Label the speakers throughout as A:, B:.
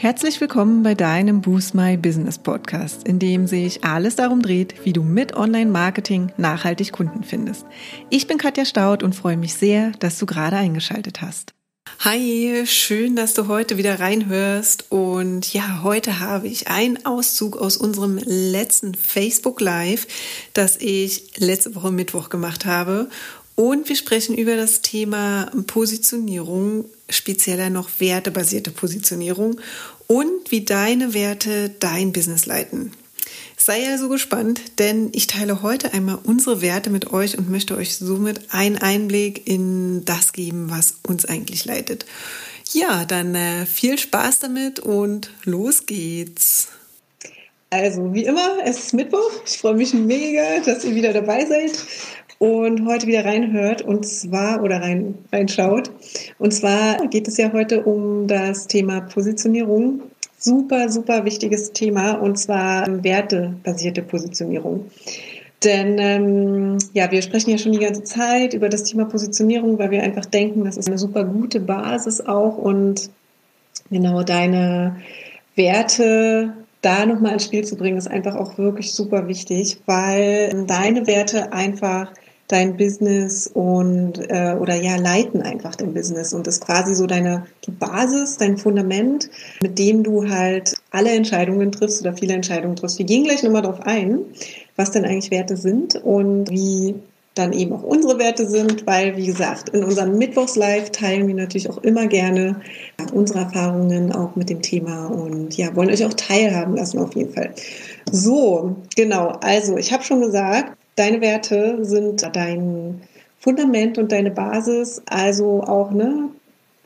A: Herzlich willkommen bei deinem Boost My Business Podcast, in dem sich alles darum dreht, wie du mit Online-Marketing nachhaltig Kunden findest. Ich bin Katja Staud und freue mich sehr, dass du gerade eingeschaltet hast. Hi, schön, dass du heute wieder reinhörst. Und ja, heute habe ich einen Auszug aus unserem letzten Facebook Live, das ich letzte Woche Mittwoch gemacht habe. Und wir sprechen über das Thema Positionierung, spezieller noch wertebasierte Positionierung und wie deine Werte dein Business leiten. Sei also gespannt, denn ich teile heute einmal unsere Werte mit euch und möchte euch somit einen Einblick in das geben, was uns eigentlich leitet. Ja, dann äh, viel Spaß damit und los geht's.
B: Also, wie immer, es ist Mittwoch. Ich freue mich mega, dass ihr wieder dabei seid und heute wieder reinhört und zwar oder rein, reinschaut. Und zwar geht es ja heute um das Thema Positionierung. Super, super wichtiges Thema und zwar wertebasierte Positionierung. Denn ähm, ja, wir sprechen ja schon die ganze Zeit über das Thema Positionierung, weil wir einfach denken, das ist eine super gute Basis auch und genau deine Werte da nochmal ins Spiel zu bringen, ist einfach auch wirklich super wichtig, weil deine Werte einfach dein Business und äh, oder ja leiten einfach dein Business und ist quasi so deine die Basis, dein Fundament, mit dem du halt alle Entscheidungen triffst oder viele Entscheidungen triffst. Wir gehen gleich nochmal darauf ein, was denn eigentlich Werte sind und wie dann eben auch unsere Werte sind, weil, wie gesagt, in unserem Mittwochs-Live teilen wir natürlich auch immer gerne unsere Erfahrungen auch mit dem Thema und ja, wollen euch auch teilhaben lassen auf jeden Fall. So, genau, also ich habe schon gesagt, Deine Werte sind dein Fundament und deine Basis. Also auch, ne,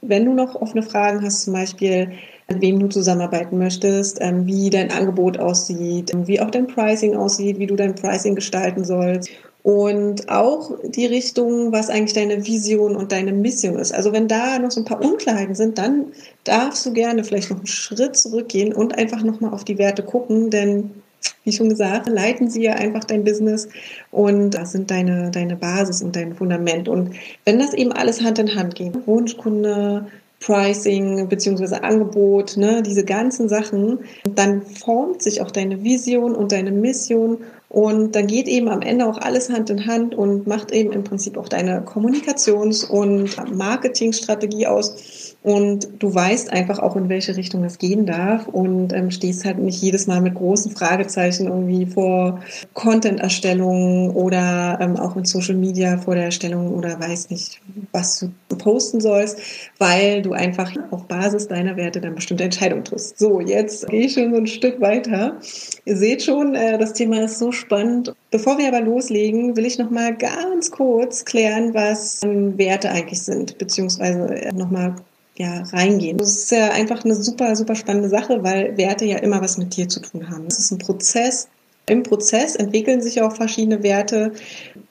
B: wenn du noch offene Fragen hast, zum Beispiel, mit wem du zusammenarbeiten möchtest, ähm, wie dein Angebot aussieht, wie auch dein Pricing aussieht, wie du dein Pricing gestalten sollst. Und auch die Richtung, was eigentlich deine Vision und deine Mission ist. Also wenn da noch so ein paar Unklarheiten sind, dann darfst du gerne vielleicht noch einen Schritt zurückgehen und einfach nochmal auf die Werte gucken, denn wie schon gesagt, leiten sie ja einfach dein Business und das sind deine, deine Basis und dein Fundament. Und wenn das eben alles Hand in Hand geht, Wunschkunde, Pricing beziehungsweise Angebot, ne, diese ganzen Sachen, dann formt sich auch deine Vision und deine Mission und dann geht eben am Ende auch alles Hand in Hand und macht eben im Prinzip auch deine Kommunikations- und Marketingstrategie aus und du weißt einfach auch, in welche Richtung es gehen darf und ähm, stehst halt nicht jedes Mal mit großen Fragezeichen irgendwie vor Content-Erstellung oder ähm, auch in Social Media vor der Erstellung oder weiß nicht, was du posten sollst, weil du einfach auf Basis deiner Werte dann bestimmte Entscheidungen triffst. So, jetzt gehe ich schon so ein Stück weiter. Ihr seht schon, äh, das Thema ist so spannend. Bevor wir aber loslegen, will ich noch mal ganz kurz klären, was ähm, Werte eigentlich sind, beziehungsweise äh, noch mal ja, reingehen. Das ist ja einfach eine super, super spannende Sache, weil Werte ja immer was mit dir zu tun haben. Es ist ein Prozess. Im Prozess entwickeln sich auch verschiedene Werte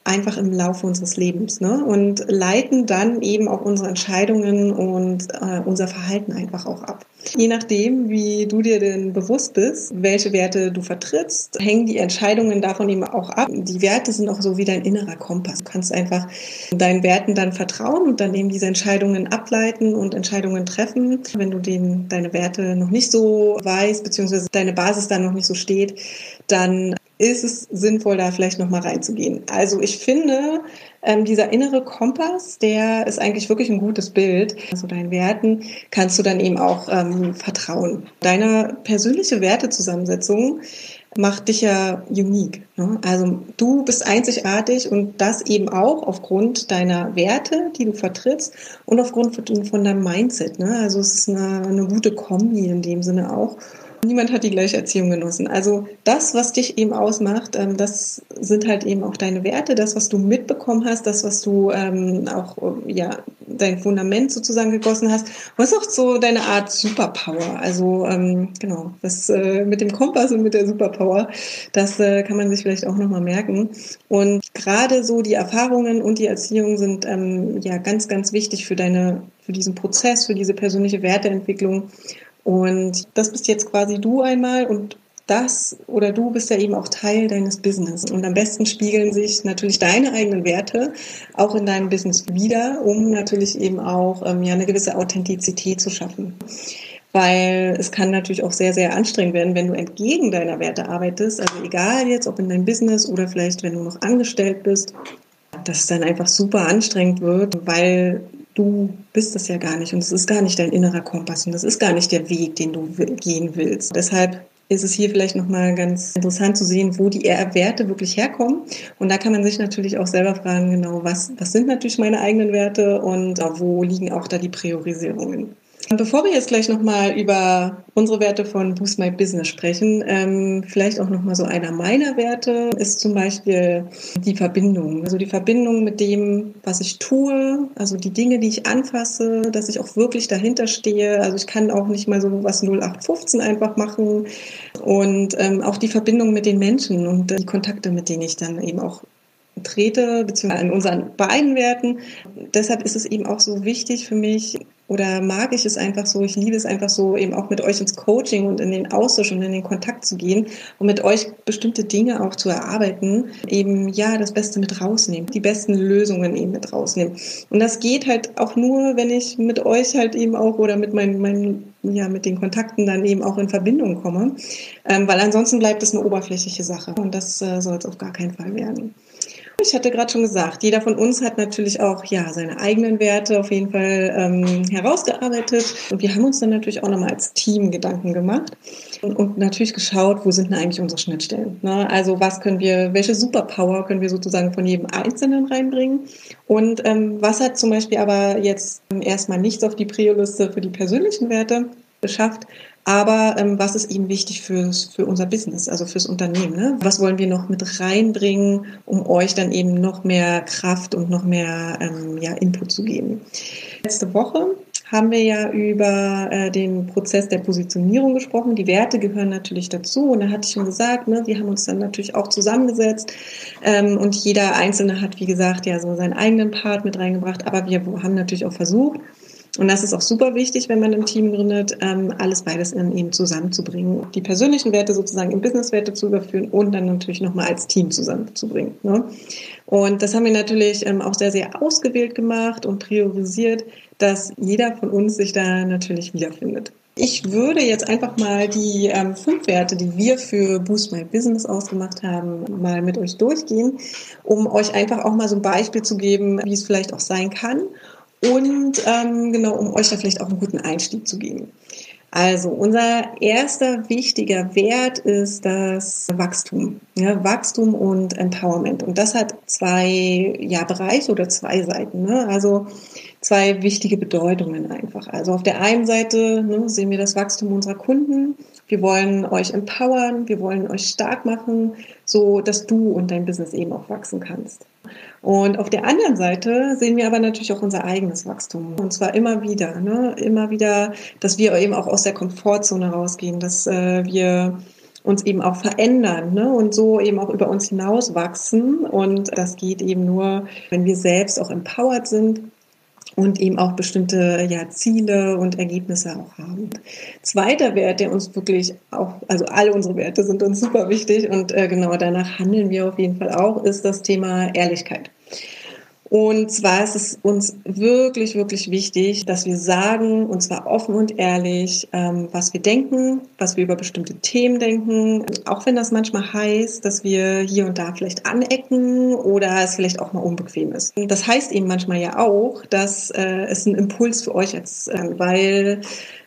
B: einfach im Laufe unseres Lebens ne? und leiten dann eben auch unsere Entscheidungen und äh, unser Verhalten einfach auch ab. Je nachdem, wie du dir denn bewusst bist, welche Werte du vertrittst, hängen die Entscheidungen davon eben auch ab. Die Werte sind auch so wie dein innerer Kompass. Du kannst einfach deinen Werten dann vertrauen und dann eben diese Entscheidungen ableiten und Entscheidungen treffen. Wenn du den, deine Werte noch nicht so weißt, beziehungsweise deine Basis dann noch nicht so steht, dann ist es sinnvoll, da vielleicht nochmal reinzugehen. Also ich finde, ähm, dieser innere Kompass, der ist eigentlich wirklich ein gutes Bild. Also deinen Werten kannst du dann eben auch ähm, vertrauen. Deine persönliche Wertezusammensetzung macht dich ja unique. Ne? Also du bist einzigartig und das eben auch aufgrund deiner Werte, die du vertrittst und aufgrund von, von deinem Mindset. Ne? Also es ist eine, eine gute Kombi in dem Sinne auch. Niemand hat die gleiche Erziehung genossen. Also das, was dich eben ausmacht, ähm, das sind halt eben auch deine Werte, das, was du mitbekommen hast, das, was du ähm, auch, ja, dein Fundament sozusagen gegossen hast. Ist auch so deine Art Superpower. Also ähm, genau, das äh, mit dem Kompass und mit der Superpower, das äh, kann man sich vielleicht auch nochmal merken. Und gerade so die Erfahrungen und die Erziehung sind ähm, ja ganz, ganz wichtig für deine, für diesen Prozess, für diese persönliche Werteentwicklung. Und das bist jetzt quasi du einmal und das oder du bist ja eben auch Teil deines Business. Und am besten spiegeln sich natürlich deine eigenen Werte auch in deinem Business wieder, um natürlich eben auch ähm, ja eine gewisse Authentizität zu schaffen. weil es kann natürlich auch sehr, sehr anstrengend werden, wenn du entgegen deiner Werte arbeitest. Also egal jetzt, ob in deinem Business oder vielleicht, wenn du noch angestellt bist, dass es dann einfach super anstrengend wird, weil du bist das ja gar nicht und es ist gar nicht dein innerer Kompass und das ist gar nicht der Weg, den du gehen willst. Deshalb ist es hier vielleicht nochmal ganz interessant zu sehen, wo die Werte wirklich herkommen. Und da kann man sich natürlich auch selber fragen, genau, was, was sind natürlich meine eigenen Werte und wo liegen auch da die Priorisierungen. Bevor wir jetzt gleich nochmal über unsere Werte von Boost My Business sprechen, ähm, vielleicht auch nochmal so einer meiner Werte ist zum Beispiel die Verbindung. Also die Verbindung mit dem, was ich tue, also die Dinge, die ich anfasse, dass ich auch wirklich dahinter stehe. Also ich kann auch nicht mal so was 0815 einfach machen. Und ähm, auch die Verbindung mit den Menschen und die Kontakte, mit denen ich dann eben auch trete, beziehungsweise in unseren beiden Werten. Deshalb ist es eben auch so wichtig für mich, oder mag ich es einfach so, ich liebe es einfach so, eben auch mit euch ins Coaching und in den Austausch und in den Kontakt zu gehen und mit euch bestimmte Dinge auch zu erarbeiten, eben ja das Beste mit rausnehmen, die besten Lösungen eben mit rausnehmen. Und das geht halt auch nur, wenn ich mit euch halt eben auch oder mit meinen, meinen ja, mit den Kontakten dann eben auch in Verbindung komme, ähm, weil ansonsten bleibt es eine oberflächliche Sache und das äh, soll es auf gar keinen Fall werden. Ich hatte gerade schon gesagt, jeder von uns hat natürlich auch ja seine eigenen Werte auf jeden Fall ähm, herausgearbeitet. Und wir haben uns dann natürlich auch nochmal als Team Gedanken gemacht und, und, natürlich geschaut, wo sind denn eigentlich unsere Schnittstellen. Ne? Also was können wir, welche Superpower können wir sozusagen von jedem Einzelnen reinbringen? Und ähm, was hat zum Beispiel aber jetzt erstmal nichts auf die Prio-Liste für die persönlichen Werte geschafft, aber ähm, was ist eben wichtig fürs, für unser Business, also fürs Unternehmen? Ne? Was wollen wir noch mit reinbringen, um euch dann eben noch mehr Kraft und noch mehr ähm, ja, Input zu geben? Letzte Woche haben wir ja über äh, den Prozess der Positionierung gesprochen. Die Werte gehören natürlich dazu. Und da hatte ich schon gesagt, ne, wir haben uns dann natürlich auch zusammengesetzt. Ähm, und jeder Einzelne hat, wie gesagt, ja so seinen eigenen Part mit reingebracht. Aber wir haben natürlich auch versucht, und das ist auch super wichtig, wenn man ein Team gründet, ähm, alles beides in eben zusammenzubringen. Die persönlichen Werte sozusagen in Businesswerte zu überführen und dann natürlich nochmal als Team zusammenzubringen. Ne? Und das haben wir natürlich ähm, auch sehr, sehr ausgewählt gemacht und priorisiert, dass jeder von uns sich da natürlich wiederfindet. Ich würde jetzt einfach mal die ähm, fünf Werte, die wir für Boost My Business ausgemacht haben, mal mit euch durchgehen, um euch einfach auch mal so ein Beispiel zu geben, wie es vielleicht auch sein kann und ähm, genau, um euch da vielleicht auch einen guten Einstieg zu geben. Also unser erster wichtiger Wert ist das Wachstum. Ja, Wachstum und Empowerment. Und das hat zwei ja, Bereiche oder zwei Seiten. Ne? Also zwei wichtige Bedeutungen einfach. Also auf der einen Seite ne, sehen wir das Wachstum unserer Kunden. Wir wollen euch empowern, wir wollen euch stark machen, so dass du und dein Business eben auch wachsen kannst. Und auf der anderen Seite sehen wir aber natürlich auch unser eigenes Wachstum. Und zwar immer wieder, ne? immer wieder, dass wir eben auch aus der Komfortzone rausgehen, dass äh, wir uns eben auch verändern ne? und so eben auch über uns hinaus wachsen. Und das geht eben nur, wenn wir selbst auch empowered sind und eben auch bestimmte ja, Ziele und Ergebnisse auch haben. Zweiter Wert, der uns wirklich auch, also alle unsere Werte sind uns super wichtig und äh, genau danach handeln wir auf jeden Fall auch, ist das Thema Ehrlichkeit. Und zwar ist es uns wirklich, wirklich wichtig, dass wir sagen, und zwar offen und ehrlich, ähm, was wir denken, was wir über bestimmte Themen denken, auch wenn das manchmal heißt, dass wir hier und da vielleicht anecken oder es vielleicht auch mal unbequem ist. Das heißt eben manchmal ja auch, dass äh, es ein Impuls für euch ist, äh, weil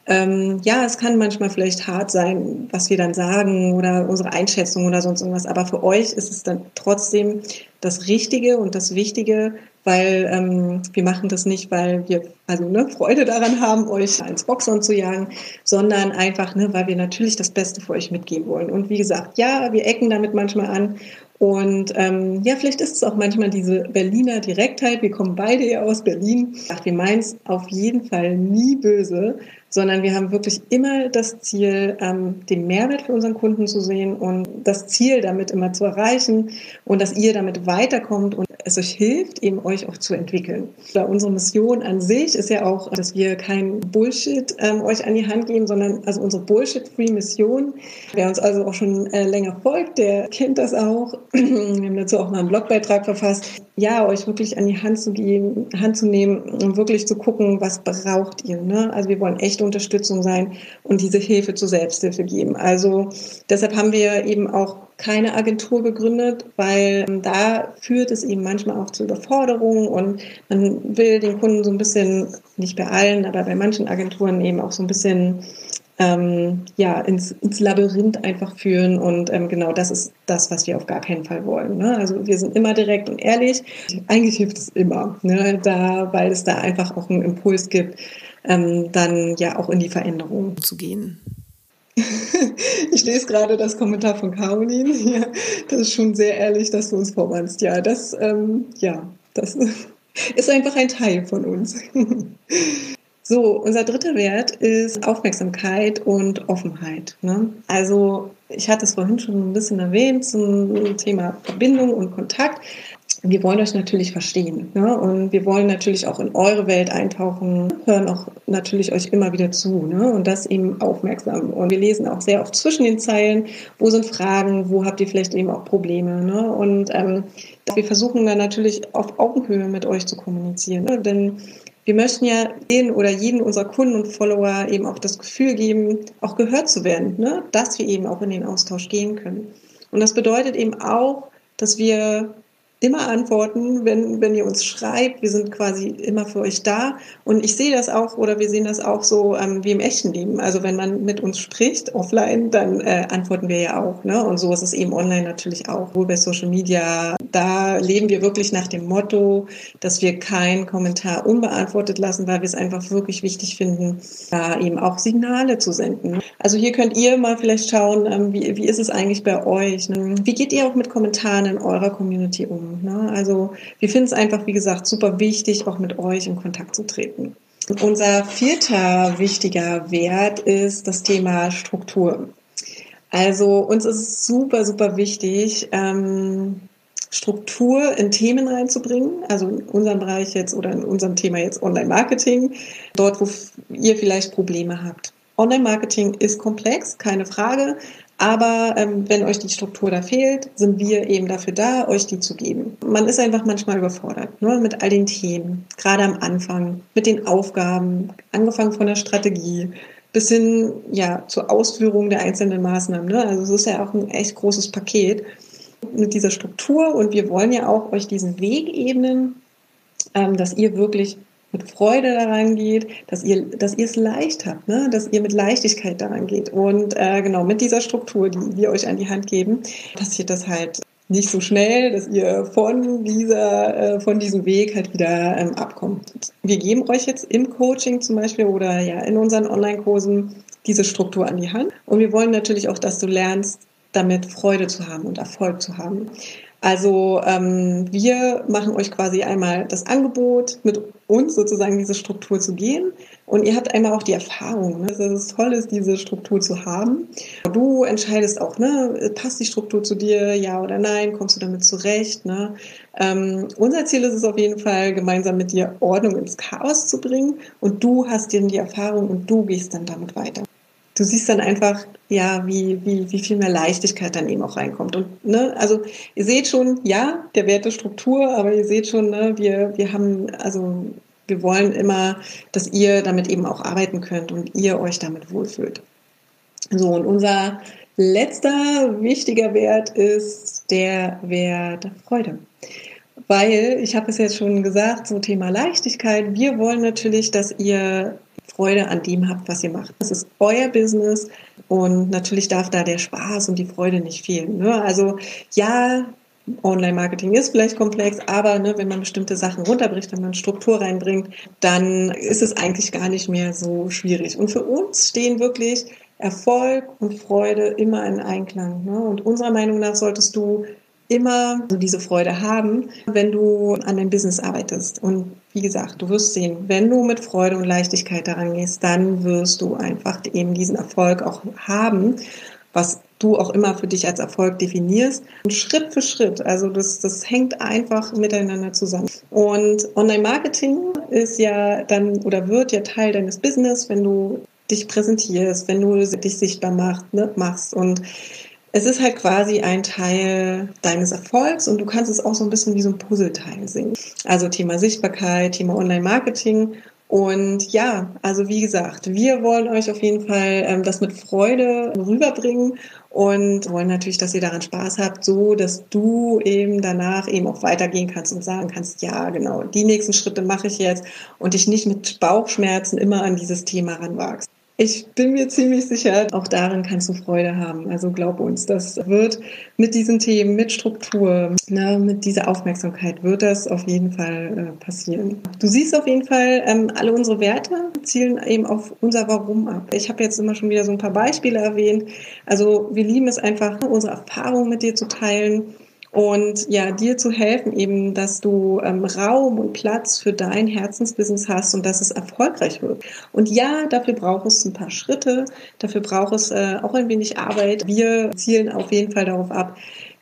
B: ähm, ja, es kann manchmal vielleicht hart sein, was wir dann sagen oder unsere Einschätzung oder sonst irgendwas, aber für euch ist es dann trotzdem das Richtige und das Wichtige, weil ähm, wir machen das nicht, weil wir also ne, Freude daran haben, euch ins Boxhorn zu jagen, sondern einfach, ne, weil wir natürlich das Beste für euch mitgeben wollen. Und wie gesagt, ja, wir ecken damit manchmal an und ähm, ja, vielleicht ist es auch manchmal diese Berliner Direktheit. Wir kommen beide ja aus Berlin. Ach, wir meinen es auf jeden Fall nie böse, sondern wir haben wirklich immer das Ziel, ähm, den Mehrwert für unseren Kunden zu sehen und das Ziel damit immer zu erreichen und dass ihr damit weiterkommt und es euch hilft, eben euch auch zu entwickeln. Unsere Mission an sich ist ja auch, dass wir kein Bullshit ähm, euch an die Hand geben, sondern also unsere Bullshit-Free-Mission. Wer uns also auch schon äh, länger folgt, der kennt das auch. Wir haben dazu auch mal einen Blogbeitrag verfasst ja, euch wirklich an die Hand zu gehen, Hand zu nehmen und wirklich zu gucken, was braucht ihr. Ne? Also wir wollen echte Unterstützung sein und diese Hilfe zur Selbsthilfe geben. Also deshalb haben wir eben auch keine Agentur gegründet, weil ähm, da führt es eben manchmal auch zu Überforderungen und man will den Kunden so ein bisschen, nicht bei allen, aber bei manchen Agenturen eben auch so ein bisschen ähm, ja, ins, ins Labyrinth einfach führen. Und ähm, genau das ist das, was wir auf gar keinen Fall wollen. Ne? Also wir sind immer direkt und ehrlich. Eigentlich hilft es immer, ne? da, weil es da einfach auch einen Impuls gibt, ähm, dann ja auch in die Veränderung zu gehen. ich lese gerade das Kommentar von Caroline. Ja, das ist schon sehr ehrlich, dass du uns vormannst. Ja, das, ähm, ja, das ist einfach ein Teil von uns. So, unser dritter Wert ist Aufmerksamkeit und Offenheit. Ne? Also, ich hatte es vorhin schon ein bisschen erwähnt zum Thema Verbindung und Kontakt. Wir wollen euch natürlich verstehen ne? und wir wollen natürlich auch in eure Welt eintauchen, hören auch natürlich euch immer wieder zu ne? und das eben aufmerksam. Und wir lesen auch sehr oft zwischen den Zeilen, wo sind Fragen, wo habt ihr vielleicht eben auch Probleme. Ne? Und ähm, wir versuchen dann natürlich auf Augenhöhe mit euch zu kommunizieren, ne? denn wir möchten ja den oder jeden unserer Kunden und Follower eben auch das Gefühl geben, auch gehört zu werden, ne? dass wir eben auch in den Austausch gehen können. Und das bedeutet eben auch, dass wir immer antworten, wenn, wenn ihr uns schreibt. Wir sind quasi immer für euch da. Und ich sehe das auch oder wir sehen das auch so ähm, wie im echten Leben. Also wenn man mit uns spricht offline, dann äh, antworten wir ja auch. Ne? Und so ist es eben online natürlich auch. Wohl bei Social Media, da leben wir wirklich nach dem Motto, dass wir keinen Kommentar unbeantwortet lassen, weil wir es einfach wirklich wichtig finden, da eben auch Signale zu senden. Also hier könnt ihr mal vielleicht schauen, ähm, wie, wie ist es eigentlich bei euch? Ne? Wie geht ihr auch mit Kommentaren in eurer Community um? Ne? Also wir finden es einfach, wie gesagt, super wichtig, auch mit euch in Kontakt zu treten. Unser vierter wichtiger Wert ist das Thema Struktur. Also uns ist super, super wichtig, ähm, Struktur in Themen reinzubringen, also in unserem Bereich jetzt oder in unserem Thema jetzt Online-Marketing, dort, wo ihr vielleicht Probleme habt. Online-Marketing ist komplex, keine Frage, aber ähm, wenn euch die Struktur da fehlt, sind wir eben dafür da, euch die zu geben. Man ist einfach manchmal überfordert ne, mit all den Themen, gerade am Anfang, mit den Aufgaben, angefangen von der Strategie bis hin ja zur Ausführung der einzelnen Maßnahmen. Ne? Also es ist ja auch ein echt großes Paket mit dieser Struktur und wir wollen ja auch euch diesen Weg ebnen, ähm, dass ihr wirklich mit Freude daran geht, dass ihr, dass ihr es leicht habt, ne? dass ihr mit Leichtigkeit daran geht. Und äh, genau mit dieser Struktur, die wir euch an die Hand geben, passiert das halt nicht so schnell, dass ihr von dieser, äh, von diesem Weg halt wieder ähm, abkommt. Wir geben euch jetzt im Coaching zum Beispiel oder ja in unseren Online-Kursen diese Struktur an die Hand. Und wir wollen natürlich auch, dass du lernst, damit Freude zu haben und Erfolg zu haben. Also ähm, wir machen euch quasi einmal das Angebot, mit uns sozusagen diese Struktur zu gehen. Und ihr habt einmal auch die Erfahrung, ne? dass es toll ist, diese Struktur zu haben. Du entscheidest auch, ne, passt die Struktur zu dir, ja oder nein, kommst du damit zurecht. Ne? Ähm, unser Ziel ist es auf jeden Fall, gemeinsam mit dir Ordnung ins Chaos zu bringen. Und du hast dir die Erfahrung und du gehst dann damit weiter du siehst dann einfach, ja, wie, wie, wie viel mehr Leichtigkeit dann eben auch reinkommt. Und, ne, also ihr seht schon, ja, der Wert der Struktur, aber ihr seht schon, ne, wir, wir haben, also wir wollen immer, dass ihr damit eben auch arbeiten könnt und ihr euch damit wohlfühlt. So, und unser letzter wichtiger Wert ist der Wert Freude. Weil, ich habe es jetzt schon gesagt, so Thema Leichtigkeit, wir wollen natürlich, dass ihr Freude an dem habt, was ihr macht. Das ist euer Business und natürlich darf da der Spaß und die Freude nicht fehlen. Ne? Also ja, Online-Marketing ist vielleicht komplex, aber ne, wenn man bestimmte Sachen runterbricht, wenn man Struktur reinbringt, dann ist es eigentlich gar nicht mehr so schwierig. Und für uns stehen wirklich Erfolg und Freude immer in Einklang. Ne? Und unserer Meinung nach solltest du immer diese Freude haben, wenn du an deinem Business arbeitest. Und wie gesagt, du wirst sehen, wenn du mit Freude und Leichtigkeit daran gehst, dann wirst du einfach eben diesen Erfolg auch haben, was du auch immer für dich als Erfolg definierst. Und Schritt für Schritt. Also das, das hängt einfach miteinander zusammen. Und Online-Marketing ist ja dann oder wird ja Teil deines Business, wenn du dich präsentierst, wenn du dich sichtbar macht, ne, machst und
C: es ist halt quasi ein Teil deines Erfolgs und du kannst es auch so ein bisschen wie so ein Puzzleteil sehen. Also Thema Sichtbarkeit, Thema Online-Marketing und ja, also wie gesagt, wir wollen euch auf jeden Fall ähm, das mit Freude rüberbringen und wollen natürlich, dass ihr daran Spaß habt, so dass du eben danach eben auch weitergehen kannst und sagen kannst, ja, genau, die nächsten Schritte mache ich jetzt und dich nicht mit Bauchschmerzen immer an dieses Thema ranwagst. Ich bin mir ziemlich sicher, auch darin kannst du Freude haben. Also glaub uns, das wird mit diesen Themen, mit Struktur, ne, mit dieser Aufmerksamkeit wird das auf jeden Fall äh, passieren. Du siehst auf jeden Fall, ähm, alle unsere Werte zielen eben auf unser Warum ab. Ich habe jetzt immer schon wieder so ein paar Beispiele erwähnt. Also wir lieben es einfach, unsere Erfahrungen mit dir zu teilen und ja, dir zu helfen, eben, dass du ähm, Raum und Platz für dein Herzensbusiness hast und dass es erfolgreich wird. Und ja, dafür braucht es ein paar Schritte, dafür braucht es äh, auch ein wenig Arbeit. Wir zielen auf jeden Fall darauf ab,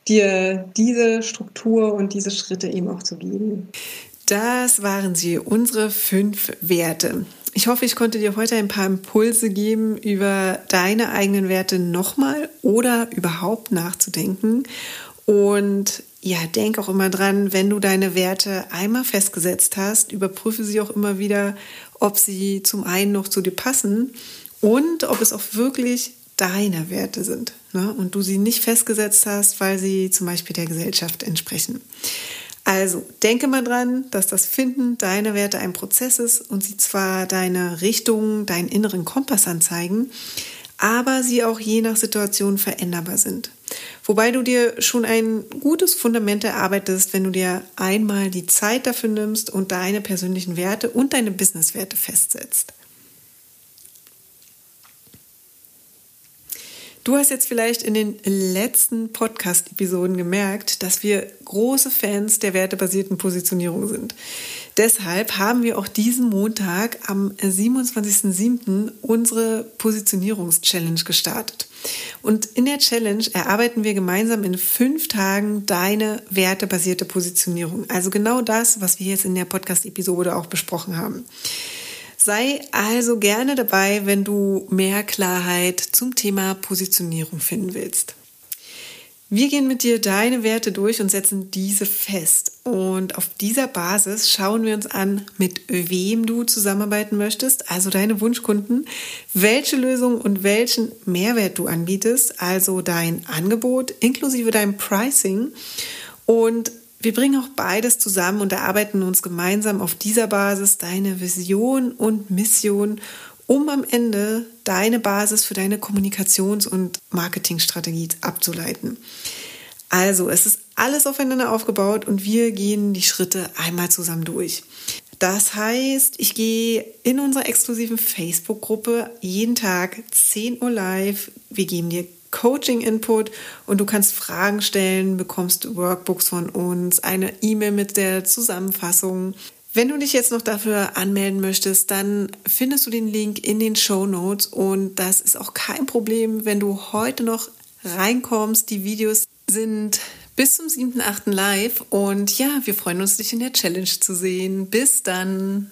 C: dir diese Struktur und diese Schritte eben auch zu geben.
B: Das waren sie, unsere fünf Werte. Ich hoffe, ich konnte dir heute ein paar Impulse geben, über deine eigenen Werte nochmal oder überhaupt nachzudenken und ja, denk auch immer dran, wenn du deine Werte einmal festgesetzt hast, überprüfe sie auch immer wieder, ob sie zum einen noch zu dir passen und ob es auch wirklich deine Werte sind ne? und du sie nicht festgesetzt hast, weil sie zum Beispiel der Gesellschaft entsprechen. Also denke mal dran, dass das Finden deiner Werte ein Prozess ist und sie zwar deine Richtung, deinen inneren Kompass anzeigen, aber sie auch je nach Situation veränderbar sind. Wobei du dir schon ein gutes Fundament erarbeitest, wenn du dir einmal die Zeit dafür nimmst und deine persönlichen Werte und deine Businesswerte festsetzt. Du hast jetzt vielleicht in den letzten Podcast-Episoden gemerkt, dass wir große Fans der wertebasierten Positionierung sind. Deshalb haben wir auch diesen Montag am 27.07. unsere Positionierungs-Challenge gestartet. Und in der Challenge erarbeiten wir gemeinsam in fünf Tagen deine wertebasierte Positionierung. Also genau das, was wir jetzt in der Podcast-Episode auch besprochen haben. Sei also gerne dabei, wenn du mehr Klarheit zum Thema Positionierung finden willst. Wir gehen mit dir deine Werte durch und setzen diese fest. Und auf dieser Basis schauen wir uns an, mit wem du zusammenarbeiten möchtest, also deine Wunschkunden, welche Lösung und welchen Mehrwert du anbietest, also dein Angebot inklusive deinem Pricing und wir bringen auch beides zusammen und erarbeiten uns gemeinsam auf dieser Basis deine Vision und Mission, um am Ende deine Basis für deine Kommunikations- und Marketingstrategie abzuleiten. Also, es ist alles aufeinander aufgebaut und wir gehen die Schritte einmal zusammen durch. Das heißt, ich gehe in unserer exklusiven Facebook-Gruppe jeden Tag 10 Uhr live. Wir geben dir Coaching-Input und du kannst Fragen stellen, bekommst Workbooks von uns, eine E-Mail mit der Zusammenfassung. Wenn du dich jetzt noch dafür anmelden möchtest, dann findest du den Link in den Show Notes und das ist auch kein Problem, wenn du heute noch reinkommst. Die Videos sind bis zum 7.8. live und ja, wir freuen uns, dich in der Challenge zu sehen. Bis dann!